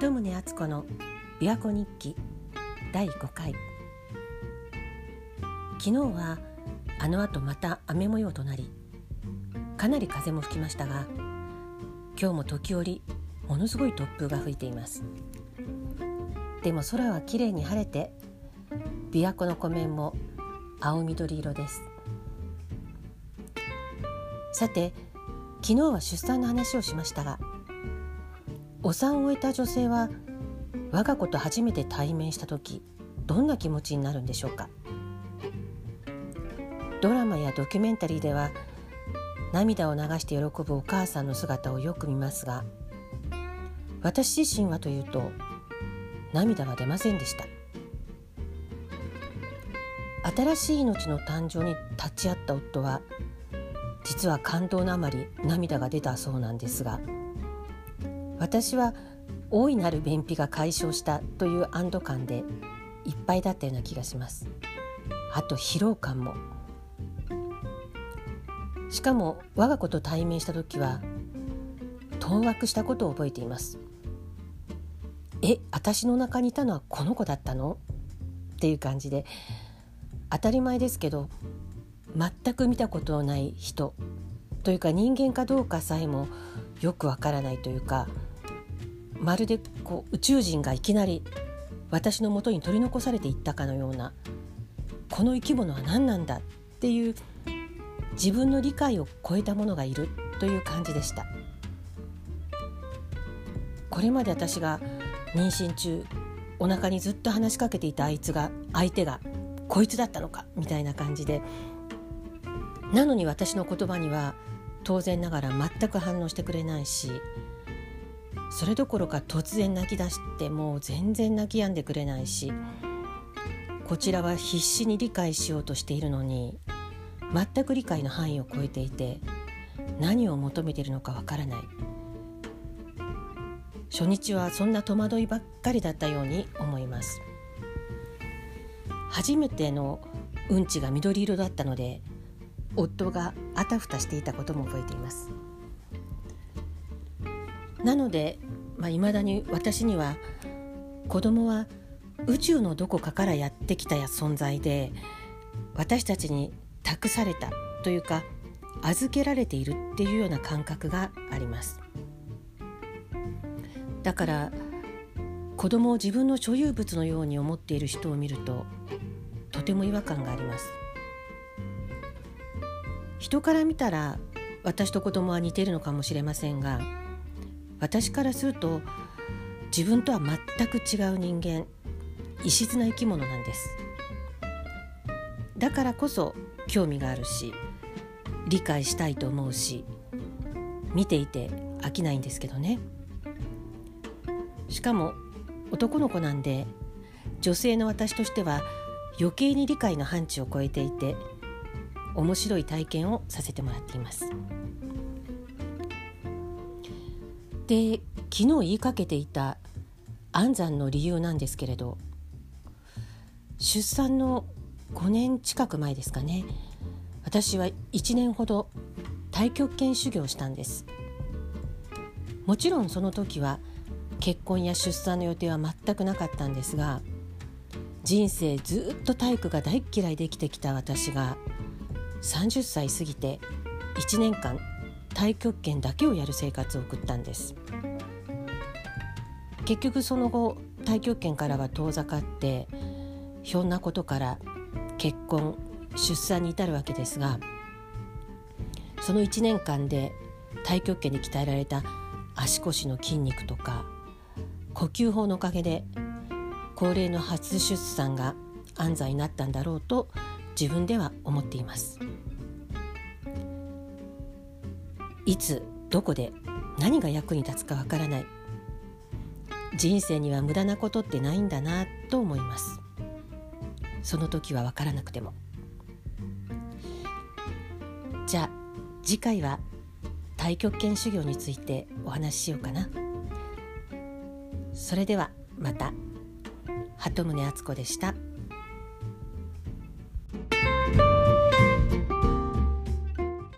鳩宗敦子の琵琶湖日記第5回。昨日はあの後また雨模様となりかなり風も吹きましたが今日も時折ものすごい突風が吹いています。でも空はきれいに晴れて琵琶湖の湖面も青緑色です。さて昨日は出産の話をしましたがお産を終えた女性は我が子と初めて対面した時どんな気持ちになるんでしょうか？ドラマやドキュメンタリーでは涙を流して喜ぶお母さんの姿をよく見ますが私自身はというと涙は出ませんでした。新しい命の誕生に立ち会った夫は実は感動のあまり涙が出たそうなんですが私は大いなる便秘が解消したという安堵感でいっぱいだったような気がします。あと疲労感も。しかも我が子と対面した時は当惑したことを覚えています。え私の中にいたのはこの子だったの？っていう感じで当たり前ですけど全く見たことのない人というか人間かどうかさえもよくわからないというかまるでこう宇宙人がいきなり私のもとに取り残されていったかのようなこの生き物は何なんだっていう自分の理解を超えたものがいるという感じでした。これまで私が妊娠中お腹にずっと話しかけていたあいつが相手がこいつだったのかみたいな感じでなのに私の言葉には当然ながら全く反応してくれないしそれどころか突然泣き出してもう全然泣き止んでくれないしこちらは必死に理解しようとしているのに全く理解の範囲を超えていて何を求めているのかわからない。初日はそんな戸惑いばっかりだったように思います。初めてのうんちが緑色だったので夫があたふたしていたことも覚えています。なのでいまあ、未だに私には子供は宇宙のどこかからやってきた存在で私たちに託されたというか預けられているっていうような感覚があります。だから子供を自分の所有物のように思っている人を見るととても違和感があります。人から見たら私と子供は似ているのかもしれませんが私からすると自分とは全く違う人間異質な生き物なんですだからこそ興味があるし理解したいと思うし見ていて飽きないんですけどねしかも男の子なんで女性の私としては余計に理解の範疇を超えていて面白い体験をさせてもらっています。で昨日言いかけていた安産の理由なんですけれど出産の5年近く前ですかね。私は1年ほど太極拳修行したんです。もちろんその時は結婚や出産の予定は全くなかったんですが人生ずっと体育が大嫌いできてきた私が30歳過ぎて1年間太極拳だけをやる生活を送ったんです結局その後太極拳からは遠ざかってひょんなことから結婚出産に至るわけですがその1年間で太極拳に鍛えられた足腰の筋肉とか呼吸法のおかげで高齢の初出産が安産になったんだろうと自分では思っています。いつどこで何が役に立つかわからない。人生には無駄なことってないんだなと思います。その時は分からなくても。じゃあ次回は太極拳修行についてお話ししようかな。それではまた。鳩宗敦子でした。